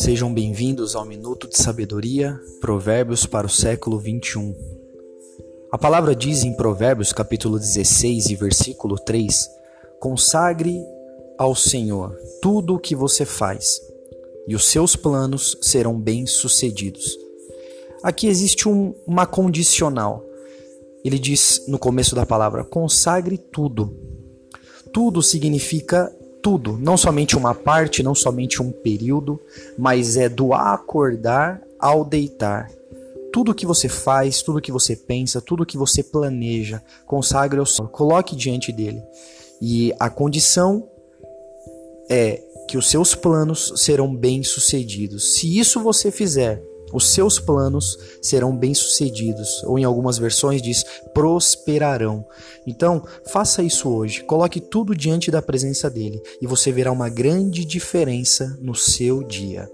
Sejam bem-vindos ao Minuto de Sabedoria, Provérbios para o século 21. A palavra diz em Provérbios, capítulo 16 e versículo 3: Consagre ao Senhor tudo o que você faz, e os seus planos serão bem-sucedidos. Aqui existe um, uma condicional. Ele diz no começo da palavra: consagre tudo. Tudo significa tudo, não somente uma parte, não somente um período, mas é do acordar ao deitar. Tudo que você faz, tudo que você pensa, tudo que você planeja, consagre ao Senhor, coloque diante dele. E a condição é que os seus planos serão bem-sucedidos. Se isso você fizer, os seus planos serão bem-sucedidos, ou em algumas versões diz prosperarão. Então, faça isso hoje. Coloque tudo diante da presença dele e você verá uma grande diferença no seu dia.